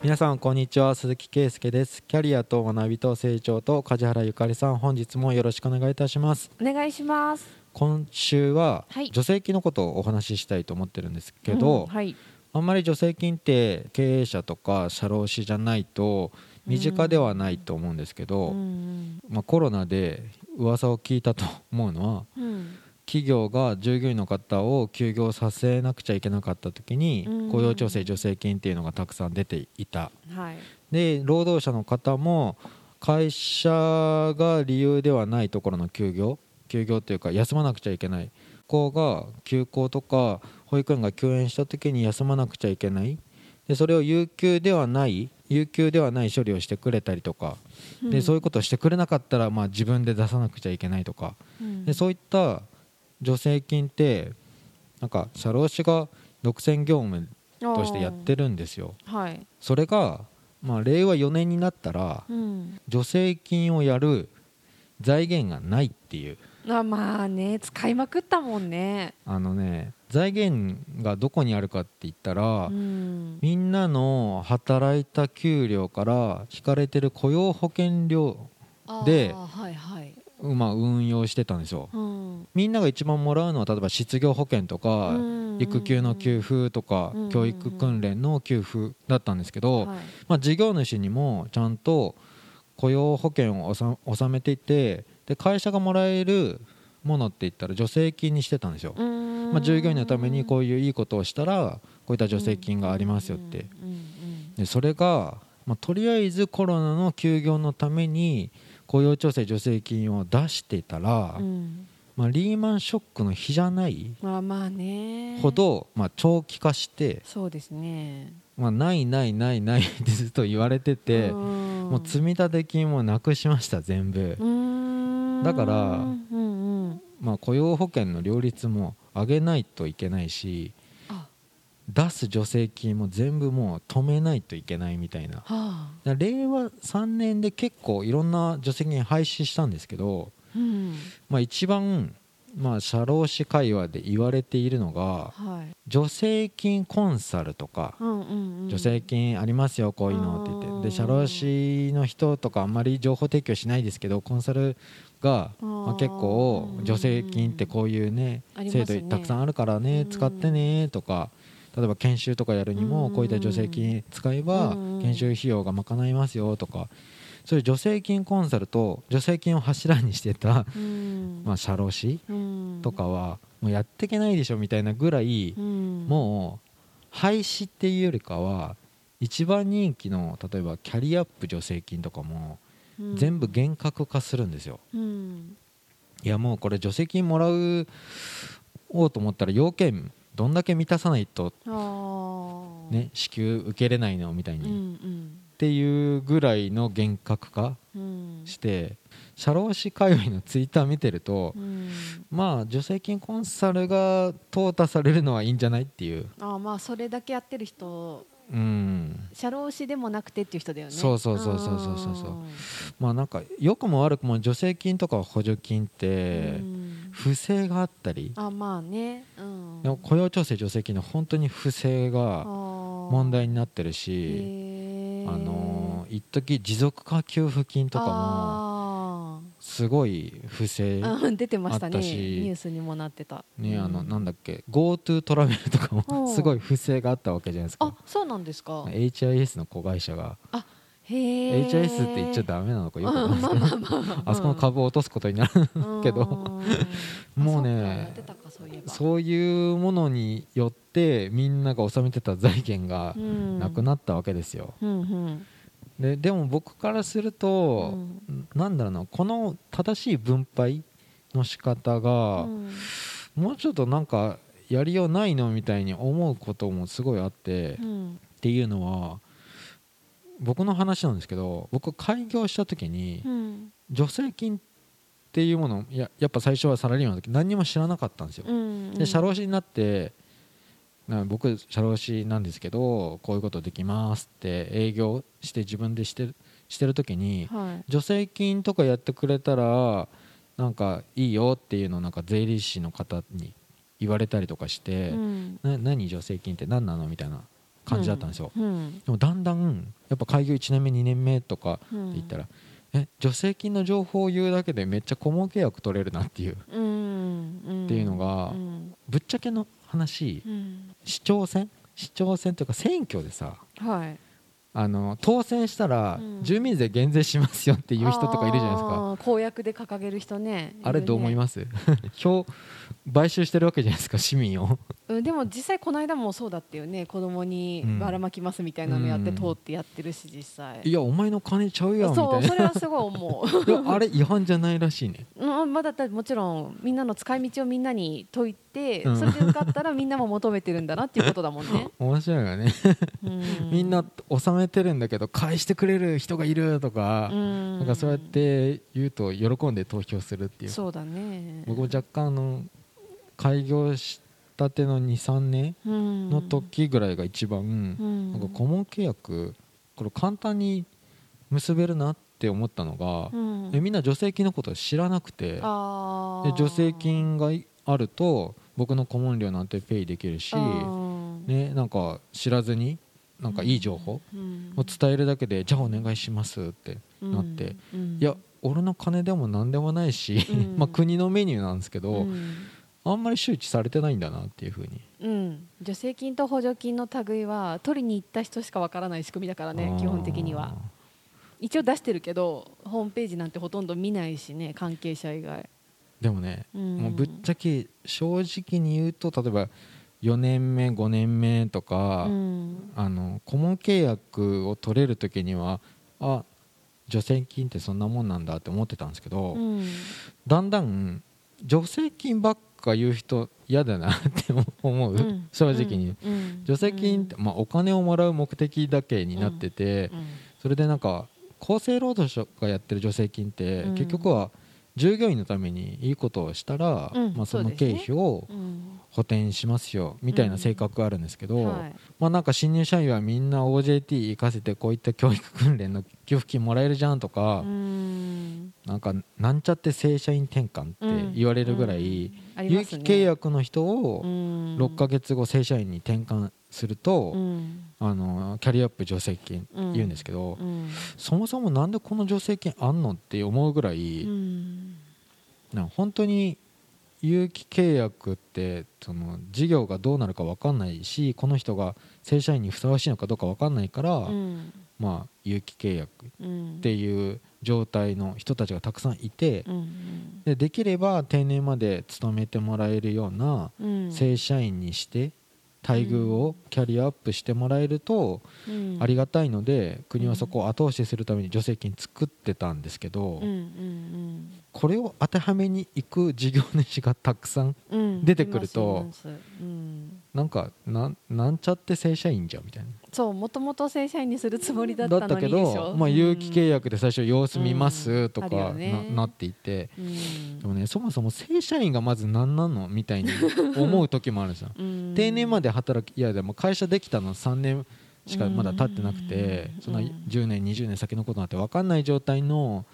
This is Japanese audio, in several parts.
皆さんこんにちは鈴木圭介です。キャリアと学びと成長と梶原ゆかりさん本日もよろしくお願いいたします。お願いします。今週ははい。助成金のことをお話ししたいと思ってるんですけど、うんはい。あんまり助成金って経営者とか社労士じゃないと身近ではないと思うんですけど、うん。まあ、コロナで噂を聞いたと思うのはうん企業が従業員の方を休業させなくちゃいけなかった時にうん。雇用調整助成金っていうのがたくさん出ていた。はい。で労働者の方も会社が理由ではないところの休業休業というか休まなくちゃいけない。子が休校とか保育園が休園した時に休まなくちゃいけない。でそれを有給ではない有給ではない処理をしてくれたりとか。でそういうことをしてくれなかったらまあ自分で出さなくちゃいけないとか。うん。でそういった助成金ってなんか社労士が独占業務としてやってるんですよ。はい。それが、まあ、令和4年になったらうん。助成金をやる財源がないっていう。あまあね使いまくったもんね。あのね財源がどこにあるかって言ったら、うん。みんなの働いた給料から引かれてる雇用保険料ではいはいまあ運用してたんですよ。うん。みんなが一番もらうのは例えば失業保険とか、うん。育休の給付とか、うん。教育訓練の給付だったんですけど、はい。まあ、事業主にもちゃんと雇用保険を納納めていてで会社がもらえるものって言ったら助成金にしてたんですよ、うん。まあ、従業員のためにこういういいことをしたらこういった助成金がありますよって。でそれが、まあ、とりあえずコロナの休業のために雇用調整助成金を出してたら、うん。うんまあ、リーマンショックの日じゃないまあまあね。ほど、まあ、長期化して、そうですね。まあ、ないないないないってずっと言われてて、ももう積立金もなくしました全部、だからうんうん。まあ、雇用保険の両立も上げないといけないしあ出す助成金も全部もう止めないといけないみたいな。はあ。令和3年で結構いろんな助成金廃止したんですけど、うん。まあ、一番、まあ、社労士会話で言われているのがはい。助成金コンサルとかうんうんうん。助成金ありますよこういうのって言って。で社労士の人とかあんまり情報提供しないですけどコンサルが、まあ、結構助成金ってこういうねね。制度たくさんあるからねうん。使ってねとか例えば研修とかやるにもこういった助成金使えばうん。研修費用が賄いますよとかそういう助成金コンサルと助成金を柱にしてた、うん。まあ、社労士うん。とかはもうやっていけないでしょみたいなぐらいうん。もう廃止っていうよりかは一番人気の例えばキャリアアップ助成金とかもうん。全部厳格化するんですよ。うん。いやもうこれ助成金もらうおうと思ったら要件どんだけ満たさないとね支給受けれないのみたいうんうに、ん。っていうぐらいの厳格化うん。して社労士界隈のツイッター見てるとうん。まあ助成金コンサルが淘汰されるのはいいんじゃないっていう。あーまあそれだけやってる人うん。社労士でもなくてっていう人だよね。そうそうそうそうそうそうそう。まあなんか良くも悪くも助成金とか補助金ってうん不正があったり。あまあね。うん。でも雇用調整助成金の本当に不正が問問題になってるしあのー一時持続化給付金とかももすごい不正出てましたね。あったしニュースにもなってた。ねあのうん。なんだっけ GoTo トラベルとかもうん。すごい不正があったわけじゃないですあかそうなんですか。HIS の子会社が。へえ HIS って言っちゃダメなのかよくわかんない。まあまあま あそこの株を落とすことになるけど。うん。もうねあそういうものによってみんなが納めてた財源がなくっなったわけですよ、ででも僕からすると、なんだろうなこの正しい分配の仕方が、うん。もうちょっとなんかやりようないのみたいに思うこともすごいあって、っうん。ていうのは僕の話なんですけど僕開業した時にうん。助成金っていうものややっぱ最初はサラリーマンの時何にも知らなかったんですよ、うんで社労士になってな僕社労士なんですけどこういうことできますって営業して自分でしてるしてる時にはい。助成金とかやってくれたらなんかいいよっていうのをなんか税理士の方に言われたりとかして、うん。な何助成金って何なのみたいな感じだったんですよ、うん。でもだんだんやっぱ開業1年目2年目とかうん。って言ったら、え助成金の情報を言うだけでめっちゃ顧問契約取れるなっていう。うん。うん。っていうのがうん。ぶっちゃけの話うん。市長選？市長選というか選挙でさはい。あの当選したらうん。住民税減税しますよっていう人とかいるじゃないですか、あー公約で掲げる人ねあれどう思いまます？票買収してるわけじゃないですか市民を。す、うん、でも実際この間もそうだったよね。子供にうん。ばらまきますみたいなのやってうん。通ってやってるし実際。いやお前の金ちゃうやんみたそういな。それはすごい思う。あれ違反じゃないらしいね。うん、まあだもちろんみんなの使い道をみんなに解いて、うん。それで受かったら みんなも求めてるんだなっていうことだもんね。面白いよね。うん。みんな納めてるんだけど返してくれる人がいるとか、うん。なんかそうやって言うと喜んで投票するっていう。そうだね。僕も若干あの開業したての23年のの時ぐらいが一番、うん。なんか顧問契約これ簡単に結べるなって思ったのが、うん。えみんな助成金のことを知らなくてで助成金がいあると僕の顧問料なんてペイできるし、ね、なんか知らずになんかいい情報うん。を伝えるだけで、じゃあお願いしますってなって、うん。いや俺の金でも何でもないし、うん。まあ国のメニューなんですけど、うんあんまり周知されてないんだなっていうふうに。うん、助成金と補助金の類は取りに行った人しかわからない仕組みだからね基本的には。一応出してるけどホームページなんてほとんど見ないしね関係者以外、でもね、うん。もうぶっちゃけ正直に言うと例えば4年目5年目とか、うん。あの顧問契約を取れる時にはあ助成金ってそんなもんなんだって思ってたんですけど、うん。だんだん助成金ばっか言う人嫌だなって思う、うん。正直に、うん。助成金って、まあ、お金をもらう目的だけになってて、うん。それでなんか厚生労働省がやってる助成金って、うん。結局は従業員のためにいいことをしたら、うんまあ、その経費をうん。補填しますよみたいな性格があるんですけど、はい。まあ、なんか新入社員はみんな OJT 行かせてこういった教育訓練の給付金もらえるじゃんとか、うん。なんかなんちゃって正社員転換って言われるぐらい、有期契約の人をうん。6ヶ月後正社員に転換すると、うん。あのキャリアアップ助成金言うんですけど、うん。そもそもなんでこの助成金あんのって思うぐらい、うんな本当に有期契約ってその事業がどうなるか分かんないしこの人が正社員にふさわしいのかどうか分かんないから、うん。まあ、有期契約っうんていう状態の人たちがたくさんいて、うん。でできれば定年まで勤めてもらえるようなうん。正社員にして待遇をキャリアアップしてもらえるとうん。ありがたいので国はそこを後押しするために助成金作ってたんですけど、これを当てはめに行く事業主がたくさん出てくるとなんかなんなんちゃって正社員じゃんみたいな。そうもともと正社員にするつもりだっただったけど、まあ、有期契約で最初様子見ますとかな,、なっていて。うん。でもねそもそも正社員がまず何なのみたいに思う時もあるんですようん。定年まで働きいやでも会社できたの3年しかまだ経ってなくてうん。そんな10年20年先のことなんて分かんない状態の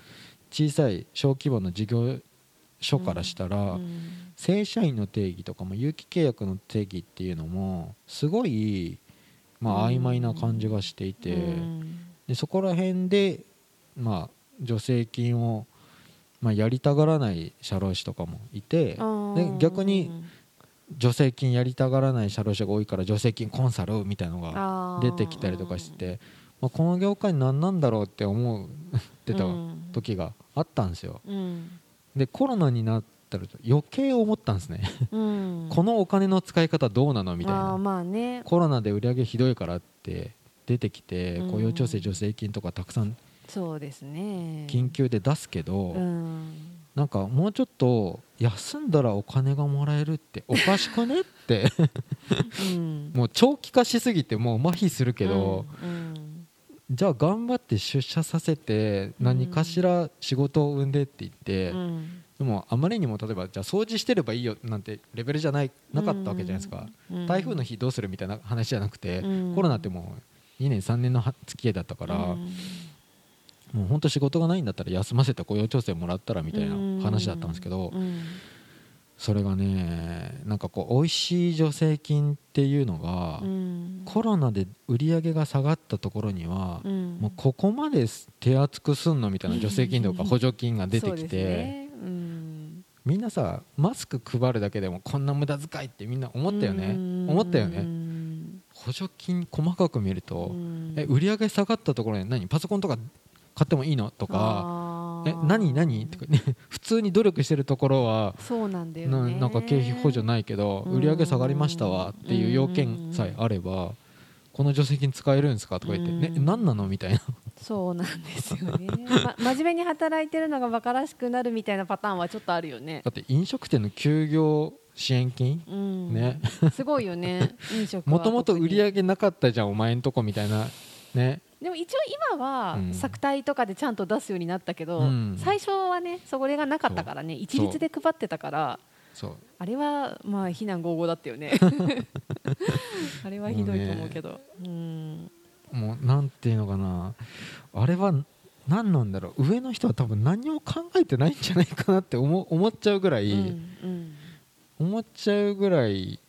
小さい小規模の事業所からしたら、うん。正社員の定義とかも有期契約の定義っていうのもすごい、まあ、曖昧な感じがしていて、うん。でそこら辺で、まあ、助成金を、まあ、やりたがらない社労士とかもいてで逆に助成金やりたがらない社労士が多いから助成金コンサルみたいなのが出てきたりとかして、まあ、この業界何なんだろうって思ってた時があったんですよ。うんでコロナになったら余計思ったんですね。うん。このお金の使い方どうなのみたいな。まあね。コロナで売り上げひどいからって出てきてうん。雇用調整助成金とかたくさんそうですね。緊急で出すけど、うん。なんかもうちょっと休んだらお金がもらえるっておかしくねって。うん。もう長期化しすぎてもう麻痺するけど、うんじゃあ頑張って出社させて何かしら仕事を生んでって言って、うん。でもあまりにも例えばじゃあ掃除してればいいよなんてレベルじゃないなかったわけじゃないですか、うん。台風の日どうするみたいな話じゃなくて、うん。コロナってもう2年3年のは付き合いだったから、うん。もう本当仕事がないんだったら休ませて雇用調整もらったらみたいな話だったんですけど、うんそれがねなんかこう美味しい助成金っていうのが、うん。コロナで売り上げが下がったところには、うん。もうここまで手厚くすんのみたいな助成金とか 補助金が出てきて、ね。うん。みんなさマスク配るだけでもこんな無駄遣いってみんな思ったよね。うん。思ったよね。うん補助金細かく見ると、うん。え売り上げ下がったところに何？パソコンとか買ってもいいの？とかえ何何？とか、ね、普通に努力してるところはそうなんだよなね。なんか経費補助ないけどうん。売り上げ下がりましたわっていう要件さえあればこの助成金使えるんですか？とか言って、ね、うん。何なの？みたいな。そうなんですよね、ま、真面目に働いてるのが馬鹿らしくなるみたいなパターンはちょっとあるよね。だって飲食店の休業支援金？うん。ね。すごいよね。飲食は。もともと売りげ上げなかったじゃんお前んとこみたいな。ねでも一応今はうん。作体とかでちゃんと出すようになったけど、うん。最初はねそれがなかったからね一律で配ってたからそう。あれはまあ非難合々だったよね。あれはひどいと思うけど。うん。もうなんていうのかな。あれは何なんだろう。上の人は多分何も考えてないんじゃないかなって思思っちゃうぐらい、うんうん。思っちゃうぐらい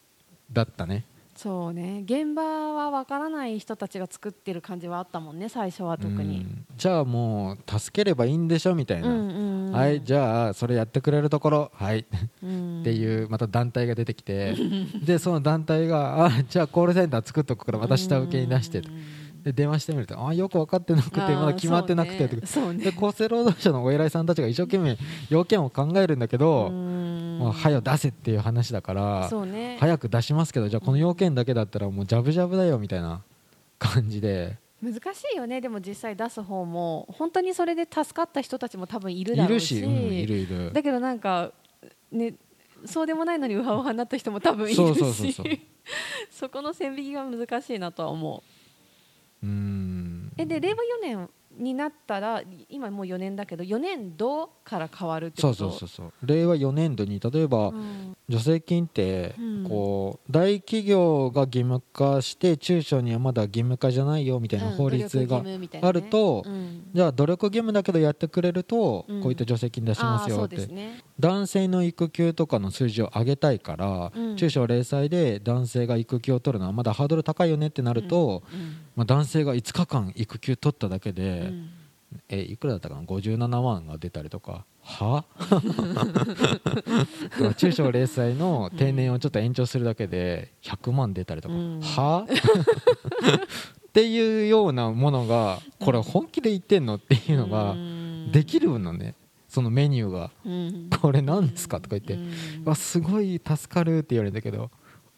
だったねそうね。現場は分からない人たちが作ってる感じはあったもんね最初は特に、うん。じゃあもう助ければいいんでしょみたいな、うんうんうん。はいじゃあそれやってくれるところ。はい。っうん。ていうまた団体が出てきて。でその団体があじゃあコールセンター作っとくからまた下請けに出して。とうんうんうんで電話してみるとあよく分かってなくてまだ決まってなくてとか。そうね。で厚生労働省のお偉いさんたちが一生懸命要件を考えるんだけど、うん。もう早よ出せっていう話だからね。早く出しますけどじゃあこの要件だけだったらもうジャブジャブだよみたいな感じで。難しいよね。でも実際出す方も本当にそれで助かった人たちも多分いるいだろうし。るし、うん、いるいる。だけどなんかねそうでもないのにウハウハになった人も多分いるし。そ この線引きが難しいなとは思う。うんえで令和4年になったら今もう4年だけど4年度から変わるってこと？そうそうそう令和4年度に例えばうん。助成金ってうん。こう大企業が義務化して中小にはまだ義務化じゃないよみたいな法律があるとうん。じゃあ努力義務だけどやってくれるとうん。こういった助成金出しますよって。ね男性の育休とかの数字を上げたいから、うん。中小零細で男性が育休を取るのはまだハードル高いよねってなると、うん。まあ、男性が5日間育休取っただけで、うん。えいくらだったかな？57万が出たりとか。は？中小零細の定年をちょっと延長するだけで100万出たりとか、うん。は？っていうようなものがこれ本気で言ってんの？っていうのがうん。できるのねそのメニューがうん。これ何ですか？とか言ってうん。わすごい助かるって言われたけど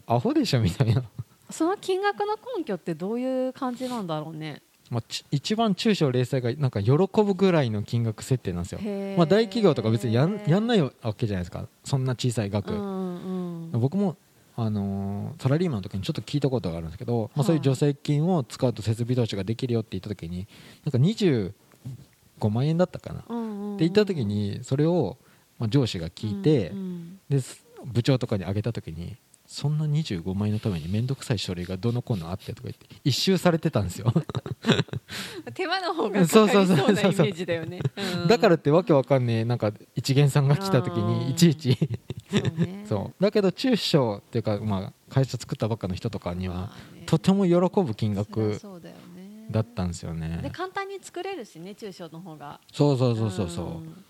アホでしょみたいな、その金額の根拠ってどういう感じなんだろうね。まあ、ち一番中小零細がなんか喜ぶぐらいの金額設定なんですよ、まあ、大企業とか別にやんやんないわけじゃないですか。そんな小さい額、うんうん僕も、あのーサラリーマンの時にちょっと聞いたことがあるんですけど、まあ、はいそういう助成金を使うと設備投資ができるよって言った時になんか25万円だったかな、ってうんうん。うん言った時にそれを、まあ、上司が聞いて、うんうん。です部長とかにあげた時にそんな25万円のために面倒くさい書類がどのこうのあってとか言って一周されてたんですよ。手間の方がかかりそうなイメージだよね。うん。だからってわけわかんねえなんか一元さんが来た時にいちいち。そうね。そう。だけど中小っていうか、まあ、会社作ったばっかの人とかにはとても喜ぶ金額だったんですよでね簡単に作れるしね中小の方が。そうそうそうそうそう。うん。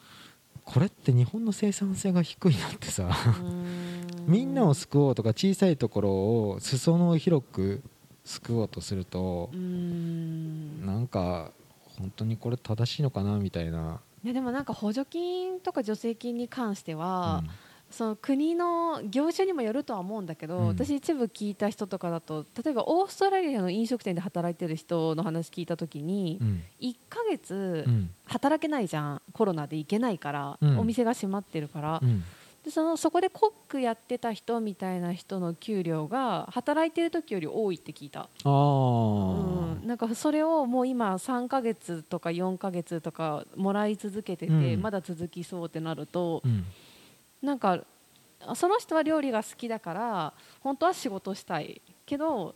これって日本の生産性が低いなってさ。うん。みんなを救おうとか小さいところを裾野を広く救おうとするとうん。なんか本当にこれ正しいのかなみたいな、いやでもなんか補助金とか助成金に関してうは、んその国の業種にもよるとは思うんだけど、うん。私一部聞いた人とかだと例えばオーストラリアの飲食店で働いてる人の話聞いた時に、うん。1ヶ月うん。働けないじゃんコロナで行けないから、うん。お店が閉まってるから、うん。でそのそこでコックやってた人みたいな人の給料が働いてる時より多いって聞いた、うん、なんかそれをもう今3ヶ月とか4ヶ月とかもらい続けてて、うん。まだ続きそうってなるとうんなんかその人は料理が好きだから本当は仕事したいけど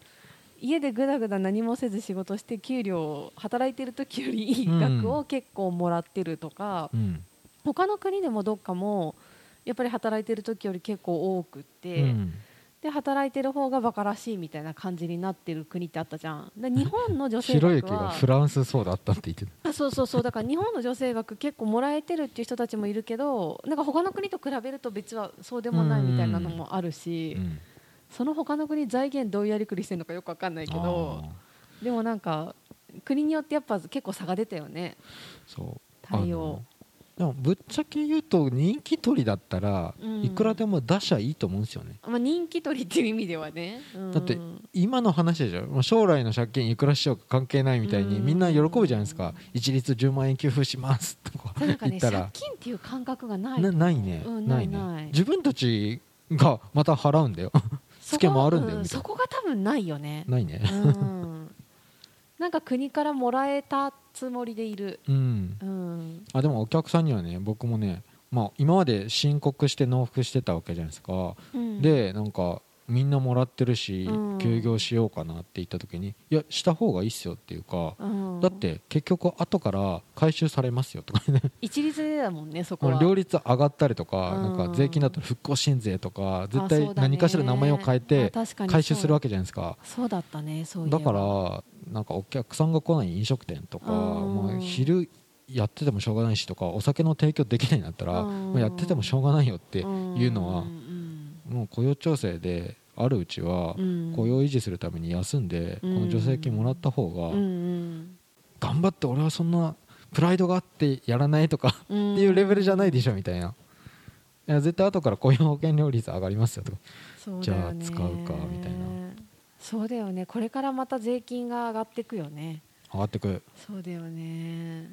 家でぐだぐだ何もせず仕事して給料働いてる時よりいい額を結構もらってるとか、うん。他の国でもどっかもやっぱり働いてる時より結構多くって、うんで働いてる方がバカらしいみたいな感じになってる国ってあったじゃん。で日本の女性ひろゆき学はがフランスそうだった。って言ってたあそうそうそう。だから日本の女性学結構もらえてるっていう人たちもいるけどなんか他の国と比べると別はそうでもないみたいなのもあるし、うん。その他の国財源どうやりくりしてるのかよくわかんないけどでもなんか国によってやっぱ結構差が出たよね。そう。対応でもぶっちゃけ言うと人気取りだったらうん。いくらでも出しゃいいと思うんですよね、まあ、人気取りっていう意味ではね、うん。だって今の話でしょ。将来の借金いくらしようか関係ないみたいにうん。みんな喜ぶじゃないですか。一律10万円給付しますとか 言ったら。金っていう感覚がない。なないね、うんないね。自分たちがまた払うんだよ。そこツケもあるんだよそこが多分ないよね。ないね。うん。なんか国からもらえたつもりでいる、うん。うん、あでもお客さんにはね僕もねまあ今まで申告して納付してたわけじゃないですか、うん、でなんかみんなもらってるし、うん。休業しようかなって言った時にいやした方がいいっすよっていうか、うん。だって結局後から回収されますよとかね。一律でだもんね そこは。両立上がったりとか,、うん。なんか税金だと復興新税とか絶対何かしら名前を変えあて回収するわけじゃないですか。そうだったねだからなんかお客さんが来ない飲食店とか、うん。まあ、昼やっててもしょうがないしとかお酒の提供できないんだったら、うん。まあやっててもしょうがないよっていうのはん。もう雇用調整であるうちはうん。雇用を維持するために休んでこうんの助成金もらった方うん。がうん。頑張って俺はそんなプライドがあってやらないとかうん。っていうレベルじゃないでしょみたいな。いや絶対後から雇用保険料率上がりますよとか。じゃあ使うかみたいな。そうだよね。これからまた税金が上がってくよね。上がってく。そうだよね。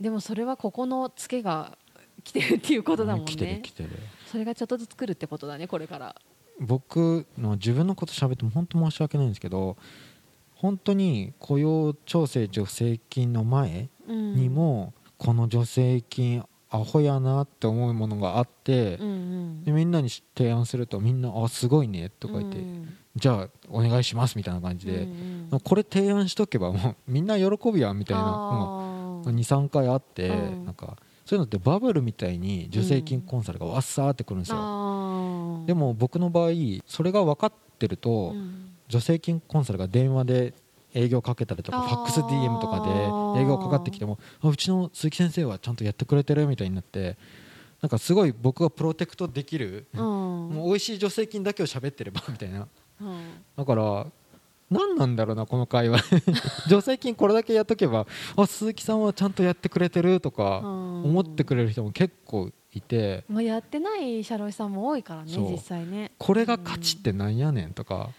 でもそれはここのツケが来てるっていうことだもん来てるね来てる。それがちょっとずつ来るってことだねこれから僕の自分のこと喋っても本当申し訳ないんですけど本当に雇用調整助成金の前にもこの助成金アホやなって思うものがあってうんうん。でみんなに提案するとみんな「あすごいね」とか言ってうん「じゃあお願いします」みたいな感じでうんうん。これ提案しとけばもうみんな喜ぶやんみたいなのが23回あってうん。なんかそういうのってバブルみたいに助成金コンサルがわっさーってくるんですよ。でも僕の場合それが分かってると、うん。助成金コンサルが電話で営業かけたりとかファックス DM とかで営業かかってきてもあうちの鈴木先生はちゃんとやってくれてるみたいになってなんかすごい僕がプロテクトできる、うん。もう美味しい助成金だけを喋ってればみたいな。うん。だから何なんだろうなこの会話。助成金これだけやっとけばあ鈴木さんはちゃんとやってくれてるとかうん。思ってくれる人も結構いて。まあ、やってない社労士さんも多いからね実際ね。これが価値ってなんやねんとか。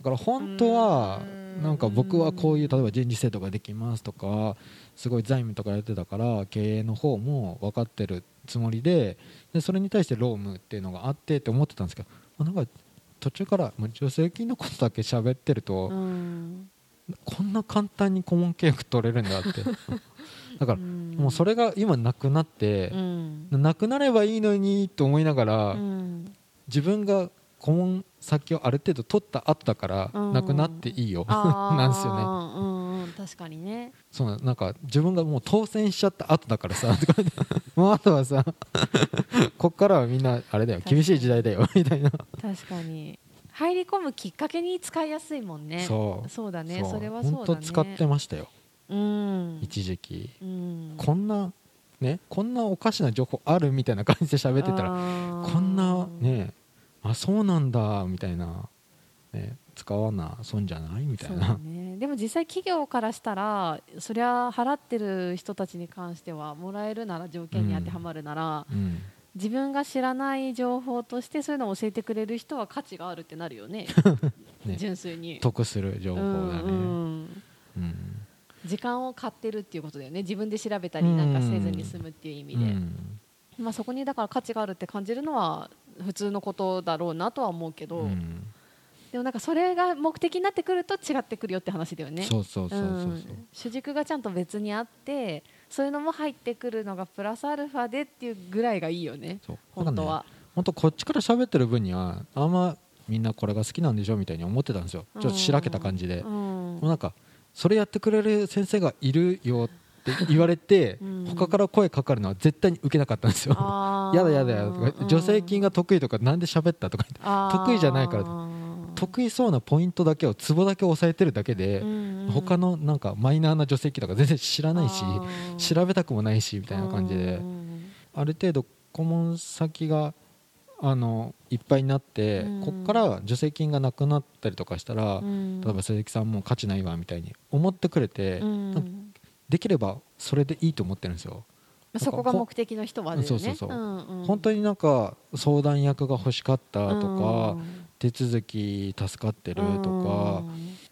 だから本当はうん。なんか僕はこういう例えば人事制度ができますとかすごい財務とかやってたから経営の方も分かってるつもりででそれに対して労務っていうのがあってって思ってたんですけどあなんか途中からもう助成金のことだけ喋ってるとうん。こんな簡単に顧問契約取れるんだってだからん。もうそれが今なくなってうん。なくなればいいのにと思いながらうん。自分が顧問先をある程度取った後だからうん。なくなっていいよ。なんですよね。うんうん。確かにね。そうななんか自分がもう当選しちゃった後だからさ もうあとはさ こっからはみんなあれだよ。厳しい時代だよ。みたいな。確かに。入り込むきっかけに使いやすいもんね。そう。そうだね。う。それはそうだね。本当使ってましたようん。一時期。うん。こんなねこんなおかしな情報あるみたいな感じで喋ってたらこんなねあそうなんだみたいな、ね、使わな損じゃないみたいな、ね、でも実際企業からしたらそりゃ払ってる人たちに関してはもらえるなら条件に当てはまるなら、うん、自分が知らない情報としてそういうのを教えてくれる人は価値があるってなるよね。ね。純粋に。得する情報だね、うんうん。うん時間を買ってるっていうことだよね。自分で調べたりなんかせずに済むっていう意味で、うん。まあ、そこにだから価値があるって感じるのは普通のことだろうなとは思うけど、うん。でもなんかそれが目的になってくると違ってくるよって話だよね。そうそうそうそうそう、ん。主軸がちゃんと別にあってそういうのも入ってくるのがプラスアルファでっていうぐらいがいいよね。本当は、本当こっちから喋ってる分にはあんまみんなこれが好きなんでしょみたいに思ってたんですよ。ちょっとしらけた感じで、うん。もうなんかそれやってくれる先生がいるよって言われてうん。他から声かかるのは絶対に受けなかったんですよ。やだやだやだ。とか助成金が得意とかなんで喋ったとか得意じゃないから得意そうなポイントだけをツボだけ押さえてるだけでうん他のなんかマイナーな助成金とか全然知らないし調べたくもないしみたいな感じで。うん。ある程度顧問先があのいっぱいになってうん。こっから助成金がなくなったりとかしたらうん。例えば鈴木さんもう価値ないわみたいに思ってくれてうん。できればそれでいいと思ってるんですよ。そこが目的の人はね。そうそうそう。んん。本当になんか相談役が欲しかったとかうん。手続き助かってるとか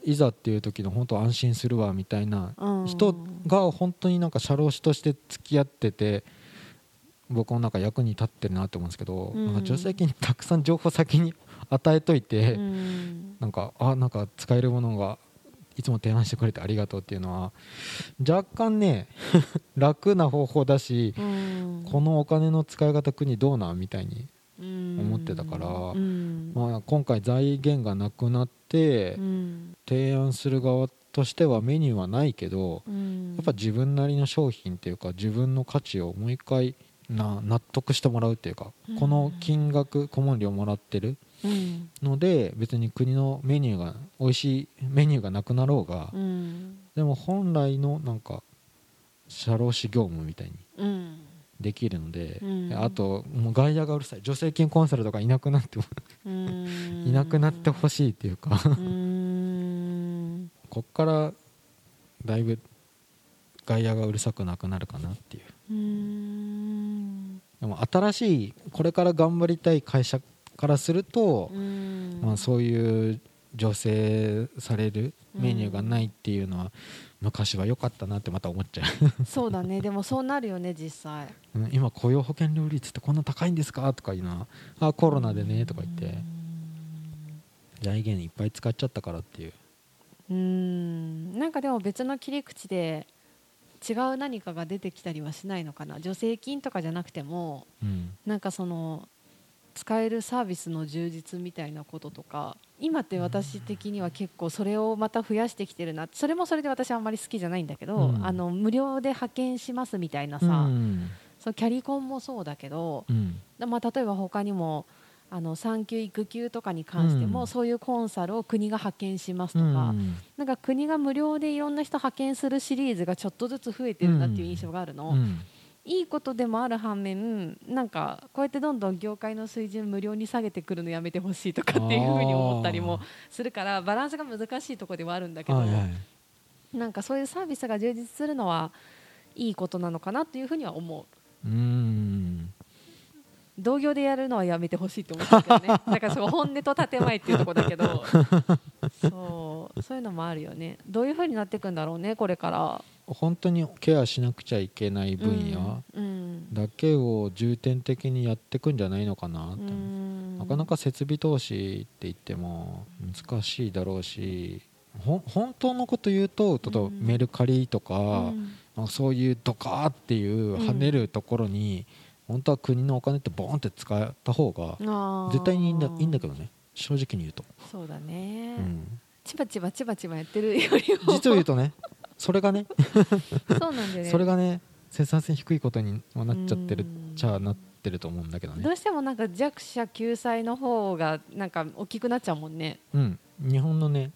いざっていう時の本当安心するわみたいなうん。人が本当になんか社労士として付き合ってて僕もなんか役に立ってるなと思うんですけど、うん。なんか助成金にたくさん情報先に 与えといて、うん。なんかあなんか使えるものがいつも提案してくれてありがとうっていうのは若干ね 楽な方法だし、うん。このお金の使い方国どうなんみたいに、思思ってたからうん。まあ、今回財源がなくなってうん。提案する側としてはメニューはないけどうん。やっぱ自分なりの商品っていうか自分の価値をもう一回な納得してもらうっていうか、うん。この金額顧問料もらってるうん。ので別に国のメニューが美味しいメニューがなくなろうが、うん。でも本来のなんか社労士業務みたいにうん。できるので、うん。あともう外野がうるさい。助成金コンサルとかいなくなってもうん。いなくなってほしいっていうか。うん。こっからだいぶ外野がうるさくなくなるかなっていう。うんでも新しいこれから頑張りたい会社からすると、うん。まあ、そういう助成されるメニューがないっていうのは、昔は良かったなってまた思っちゃそうだね。でもそうなるよね実際。ううん。今雇用保険料率ってこんな高いんですか？とかいうのはあコロナでねとか言って。財源いっぱい使っちゃったからっていう。うん。なんかでも別の切り口で違う何かが出てきたりはしないのかな？助成金とかじゃなくてもうん。なんかその使えるサービスの充実みたいなこととか今って私的には結構それをまた増やしてきてるなそれもそれで私はあんまり好きじゃないんだけど、うん。あの無料で派遣しますみたいなうさ、ん。そのキャリコンもそうだけど、うん。まあ、例えば他にもあの産休育休とかに関しても、うん。そういうコンサルを国が派遣しますとか、うん。なんか国が無料でいろんな人派遣するシリーズがちょっとずつ増えてるなっていう印象があるの、うん。いいことでもある反面なんかこうやってどんどん業界の水準無料に下げてくるのやめてほしいとかっていうふうに思ったりもするからバランスが難しいところではあるんだけど、はいはい。なんかそういうサービスが充実するのはいいことなのかなというふうには思う。うん同業でやるのはやめてほしいと思ったけどね。だからその本音と建前っていうところだけど。そう。そういうのもあるよね。どういうふうになっていくんだろうねこれから。本当にケアしなくちゃいけない分野うん。だけを重点的にやっていくんじゃないのかなって、うん。なかなか設備投資って言っても難しいだろうし本当のこと言うとちょっとメルカリとか、うん。まあそういうドカーっていう跳ねるところに、本当は国のお金ってボーンって使った方が絶対にいいんだいいんだけどね。正直に言うと、そうだね、うん。ちばちばちばちばやってるよりも。実を言うとねそれがね そうなんだよね。それがね生産性低いことにはなっちゃってるうん。じゃあなってると思うんだけどね。どうしてもなんか弱者救済の方がなんか大きくなっちゃうもんね。うん。日本のね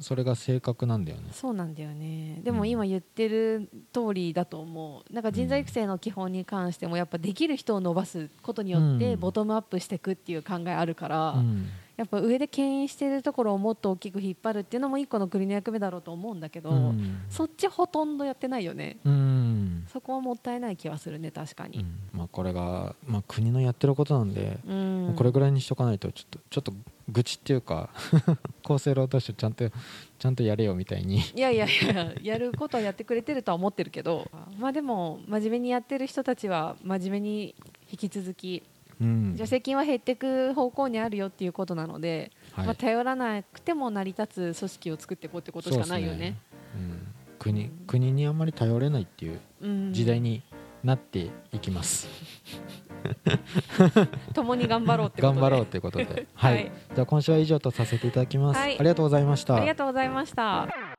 それが正確なんだよね。そうなんだよね。でもうん今言ってる通りだと思う。なんか人材育成の基本に関してもやっぱできる人を伸ばすことによってうん。ボトムアップしていくっていう考えあるから、うん。やっぱ上で牽引してるところをもっと大きく引っ張るっていうのも一個の国の役目だろうと思うんだけど、うん。そっちほとんどやってないよね。うんそこはもったいない気はするね確かに、うん。まあ、これが、まあ、国のやってることなんで、うん。これぐらいにしとかないとちょっとちょっと愚痴っていうか 厚生労働省ちゃんとちゃんとやれよみたいに。いやいやいややることはやってくれてるとは思ってるけどまあでも真面目にやってる人たちは真面目に引き続きうん。助成金は減っていく方向にあるよっていうことなので、はい。まあ、頼らなくても成り立つ組織を作っていこうってことしかないよね。うん、国国にあんまり頼れないっていううん。時代になっていきます、共に頑張ろうってことで。頑張ろうということで、はい。はい。じゃあ今週は以上とさせていただきます、はい。ありがとうございました。ありがとうございました。